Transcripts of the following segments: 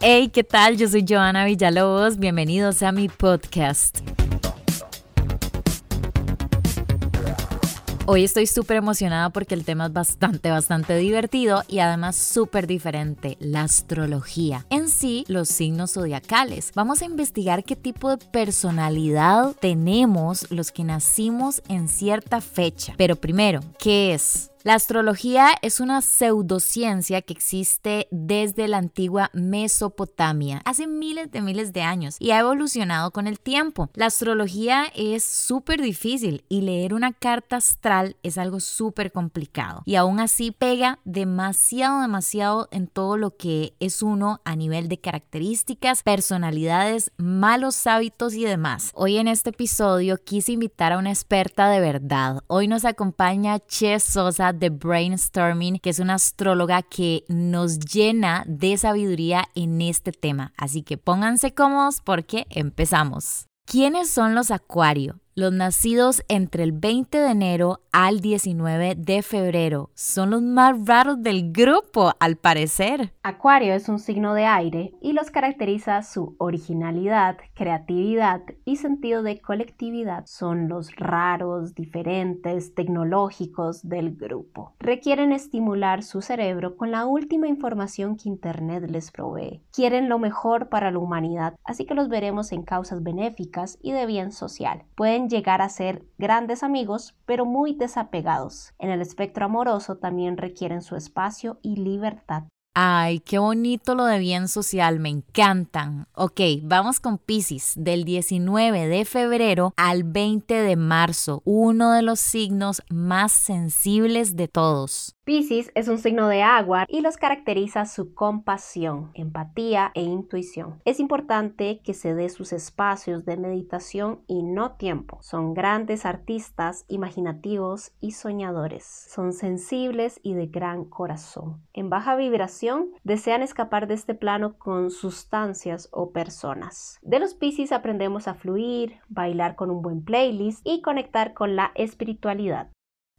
Hey, ¿qué tal? Yo soy Joana Villalobos. Bienvenidos a mi podcast. Hoy estoy súper emocionada porque el tema es bastante, bastante divertido y además súper diferente, la astrología. En sí, los signos zodiacales. Vamos a investigar qué tipo de personalidad tenemos los que nacimos en cierta fecha. Pero primero, ¿qué es? La astrología es una pseudociencia que existe desde la antigua Mesopotamia, hace miles de miles de años, y ha evolucionado con el tiempo. La astrología es súper difícil y leer una carta astral es algo súper complicado. Y aún así pega demasiado, demasiado en todo lo que es uno a nivel de características, personalidades, malos hábitos y demás. Hoy en este episodio quise invitar a una experta de verdad. Hoy nos acompaña Che Sosa de Brainstorming, que es una astróloga que nos llena de sabiduría en este tema. Así que pónganse cómodos porque empezamos. ¿Quiénes son los Acuario? Los nacidos entre el 20 de enero al 19 de febrero son los más raros del grupo, al parecer. Acuario es un signo de aire y los caracteriza su originalidad, creatividad y sentido de colectividad. Son los raros, diferentes, tecnológicos del grupo. Requieren estimular su cerebro con la última información que Internet les provee. Quieren lo mejor para la humanidad, así que los veremos en causas benéficas y de bien social. Pueden llegar a ser grandes amigos, pero muy desapegados. En el espectro amoroso también requieren su espacio y libertad. Ay, qué bonito lo de bien social, me encantan. Ok, vamos con Pisces, del 19 de febrero al 20 de marzo, uno de los signos más sensibles de todos. Piscis es un signo de agua y los caracteriza su compasión, empatía e intuición. Es importante que se dé sus espacios de meditación y no tiempo. Son grandes artistas, imaginativos y soñadores. Son sensibles y de gran corazón. En baja vibración desean escapar de este plano con sustancias o personas. De los Piscis aprendemos a fluir, bailar con un buen playlist y conectar con la espiritualidad.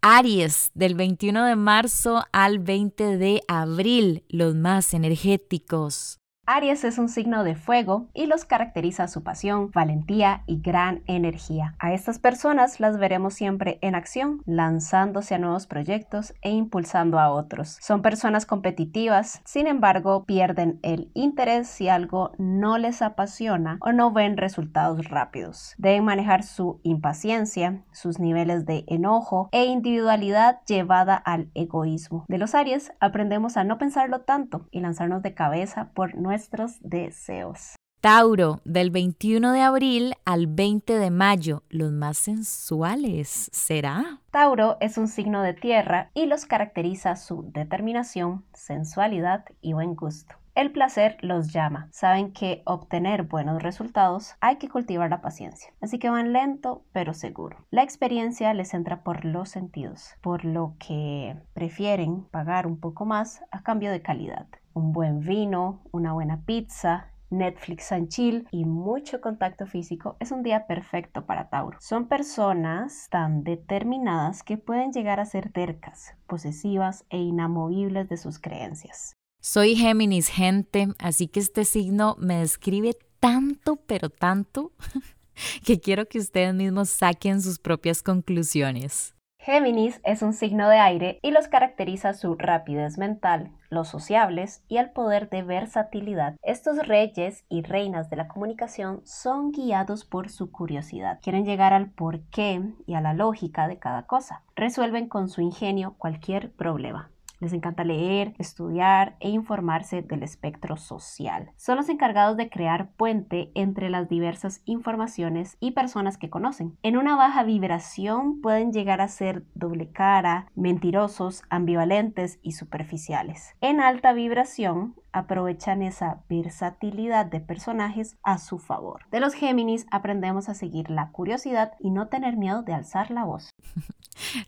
Aries, del 21 de marzo al 20 de abril, los más energéticos. Aries es un signo de fuego y los caracteriza su pasión, valentía y gran energía. A estas personas las veremos siempre en acción, lanzándose a nuevos proyectos e impulsando a otros. Son personas competitivas, sin embargo pierden el interés si algo no les apasiona o no ven resultados rápidos. Deben manejar su impaciencia, sus niveles de enojo e individualidad llevada al egoísmo. De los Aries aprendemos a no pensarlo tanto y lanzarnos de cabeza por nuestra nuestros deseos. Tauro, del 21 de abril al 20 de mayo, los más sensuales, ¿será? Tauro es un signo de tierra y los caracteriza su determinación, sensualidad y buen gusto. El placer los llama. Saben que obtener buenos resultados hay que cultivar la paciencia. Así que van lento pero seguro. La experiencia les entra por los sentidos, por lo que prefieren pagar un poco más a cambio de calidad un buen vino, una buena pizza, Netflix and chill y mucho contacto físico es un día perfecto para Tauro. Son personas tan determinadas que pueden llegar a ser tercas, posesivas e inamovibles de sus creencias. Soy Géminis, gente, así que este signo me describe tanto, pero tanto, que quiero que ustedes mismos saquen sus propias conclusiones. Géminis es un signo de aire y los caracteriza su rapidez mental, los sociables y el poder de versatilidad. Estos reyes y reinas de la comunicación son guiados por su curiosidad. Quieren llegar al porqué y a la lógica de cada cosa. Resuelven con su ingenio cualquier problema. Les encanta leer, estudiar e informarse del espectro social. Son los encargados de crear puente entre las diversas informaciones y personas que conocen. En una baja vibración pueden llegar a ser doble cara, mentirosos, ambivalentes y superficiales. En alta vibración aprovechan esa versatilidad de personajes a su favor. De los Géminis aprendemos a seguir la curiosidad y no tener miedo de alzar la voz.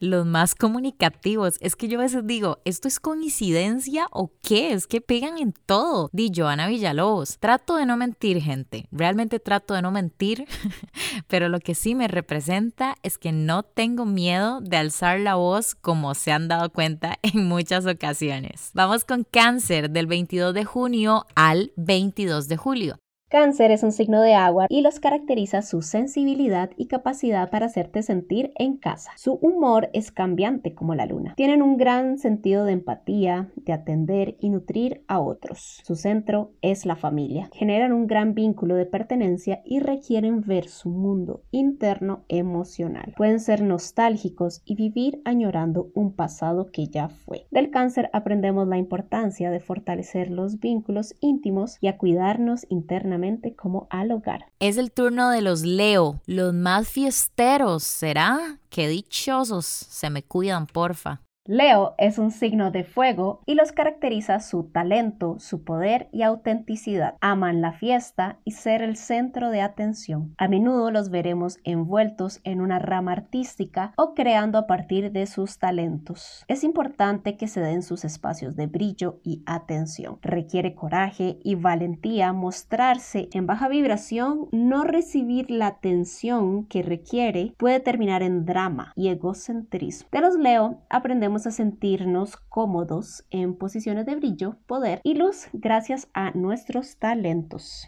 Los más comunicativos. Es que yo a veces digo, ¿esto es coincidencia o qué? Es que pegan en todo. Di Joana Villalobos. Trato de no mentir, gente. Realmente trato de no mentir. Pero lo que sí me representa es que no tengo miedo de alzar la voz como se han dado cuenta en muchas ocasiones. Vamos con cáncer del 22 de de junio al 22 de julio. Cáncer es un signo de agua y los caracteriza su sensibilidad y capacidad para hacerte sentir en casa. Su humor es cambiante como la luna. Tienen un gran sentido de empatía, de atender y nutrir a otros. Su centro es la familia. Generan un gran vínculo de pertenencia y requieren ver su mundo interno emocional. Pueden ser nostálgicos y vivir añorando un pasado que ya fue. Del cáncer aprendemos la importancia de fortalecer los vínculos íntimos y a cuidarnos internamente como al hogar. Es el turno de los Leo, los más fiesteros, ¿será? Qué dichosos, se me cuidan, porfa. Leo es un signo de fuego y los caracteriza su talento, su poder y autenticidad. Aman la fiesta y ser el centro de atención. A menudo los veremos envueltos en una rama artística o creando a partir de sus talentos. Es importante que se den sus espacios de brillo y atención. Requiere coraje y valentía mostrarse en baja vibración, no recibir la atención que requiere puede terminar en drama y egocentrismo. De los Leo aprendemos a sentirnos cómodos en posiciones de brillo, poder y luz gracias a nuestros talentos.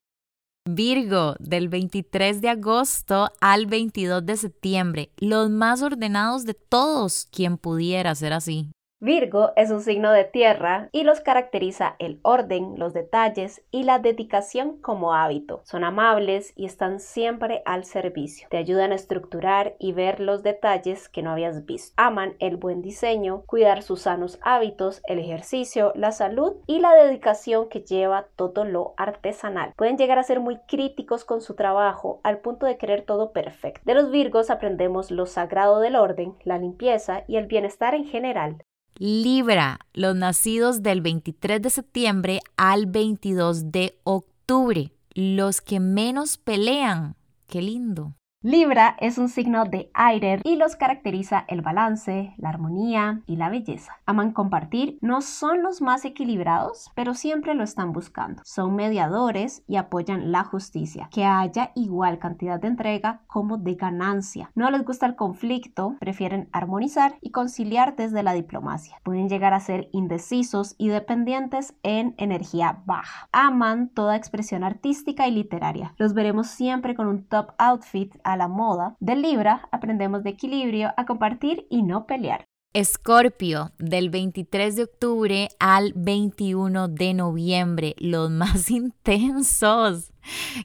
Virgo, del 23 de agosto al 22 de septiembre, los más ordenados de todos, quien pudiera ser así. Virgo es un signo de tierra y los caracteriza el orden, los detalles y la dedicación como hábito. Son amables y están siempre al servicio. Te ayudan a estructurar y ver los detalles que no habías visto. Aman el buen diseño, cuidar sus sanos hábitos, el ejercicio, la salud y la dedicación que lleva todo lo artesanal. Pueden llegar a ser muy críticos con su trabajo al punto de querer todo perfecto. De los Virgos aprendemos lo sagrado del orden, la limpieza y el bienestar en general. Libra, los nacidos del 23 de septiembre al 22 de octubre, los que menos pelean. Qué lindo. Libra es un signo de aire y los caracteriza el balance, la armonía y la belleza. Aman compartir, no son los más equilibrados, pero siempre lo están buscando. Son mediadores y apoyan la justicia, que haya igual cantidad de entrega como de ganancia. No les gusta el conflicto, prefieren armonizar y conciliar desde la diplomacia. Pueden llegar a ser indecisos y dependientes en energía baja. Aman toda expresión artística y literaria. Los veremos siempre con un top outfit la moda. De Libra aprendemos de equilibrio, a compartir y no pelear. Escorpio, del 23 de octubre al 21 de noviembre, los más intensos.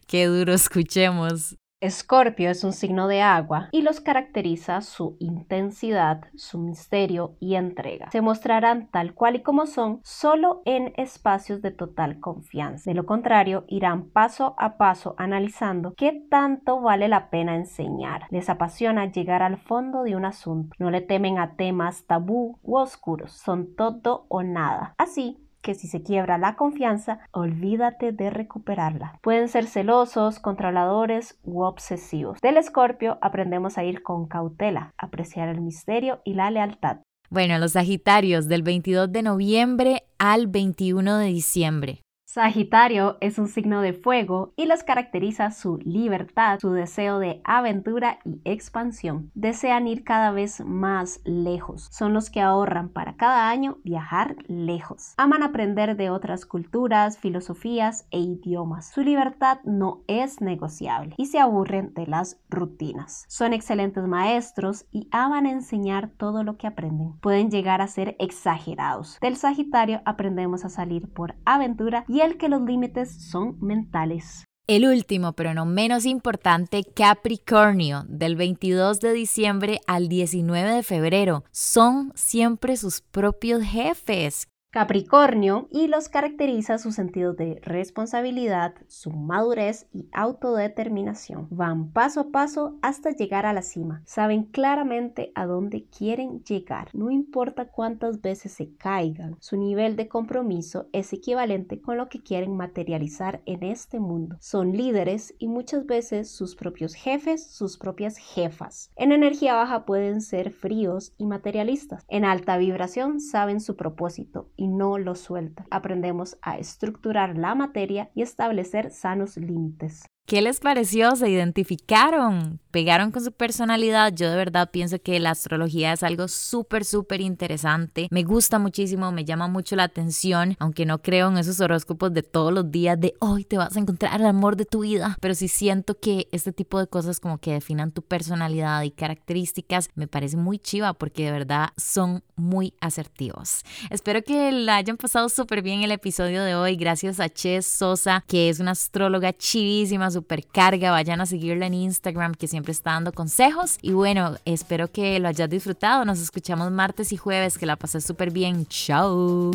Qué duro escuchemos. Escorpio es un signo de agua y los caracteriza su intensidad, su misterio y entrega. Se mostrarán tal cual y como son solo en espacios de total confianza. De lo contrario, irán paso a paso analizando qué tanto vale la pena enseñar. Les apasiona llegar al fondo de un asunto. No le temen a temas tabú u oscuros. Son todo o nada. Así que si se quiebra la confianza, olvídate de recuperarla. Pueden ser celosos, controladores u obsesivos. Del escorpio aprendemos a ir con cautela, apreciar el misterio y la lealtad. Bueno, los Sagitarios del 22 de noviembre al 21 de diciembre. Sagitario es un signo de fuego y los caracteriza su libertad, su deseo de aventura y expansión. Desean ir cada vez más lejos. Son los que ahorran para cada año viajar lejos. Aman aprender de otras culturas, filosofías e idiomas. Su libertad no es negociable y se aburren de las rutinas. Son excelentes maestros y aman enseñar todo lo que aprenden. Pueden llegar a ser exagerados. Del Sagitario aprendemos a salir por aventura y que los límites son mentales. El último, pero no menos importante, Capricornio, del 22 de diciembre al 19 de febrero. Son siempre sus propios jefes. Capricornio y los caracteriza su sentido de responsabilidad, su madurez y autodeterminación. Van paso a paso hasta llegar a la cima. Saben claramente a dónde quieren llegar. No importa cuántas veces se caigan, su nivel de compromiso es equivalente con lo que quieren materializar en este mundo. Son líderes y muchas veces sus propios jefes, sus propias jefas. En energía baja pueden ser fríos y materialistas. En alta vibración saben su propósito no lo suelta. Aprendemos a estructurar la materia y establecer sanos límites. ¿Qué les pareció? ¿Se identificaron? ¿Pegaron con su personalidad? Yo de verdad pienso que la astrología es algo súper, súper interesante. Me gusta muchísimo, me llama mucho la atención, aunque no creo en esos horóscopos de todos los días de hoy te vas a encontrar el amor de tu vida, pero sí siento que este tipo de cosas como que definan tu personalidad y características me parece muy chiva porque de verdad son muy asertivos. Espero que la hayan pasado súper bien el episodio de hoy. Gracias a Ches Sosa, que es una astróloga chivísima, carga, vayan a seguirla en Instagram que siempre está dando consejos. Y bueno, espero que lo hayas disfrutado. Nos escuchamos martes y jueves, que la pasé súper bien. Chao.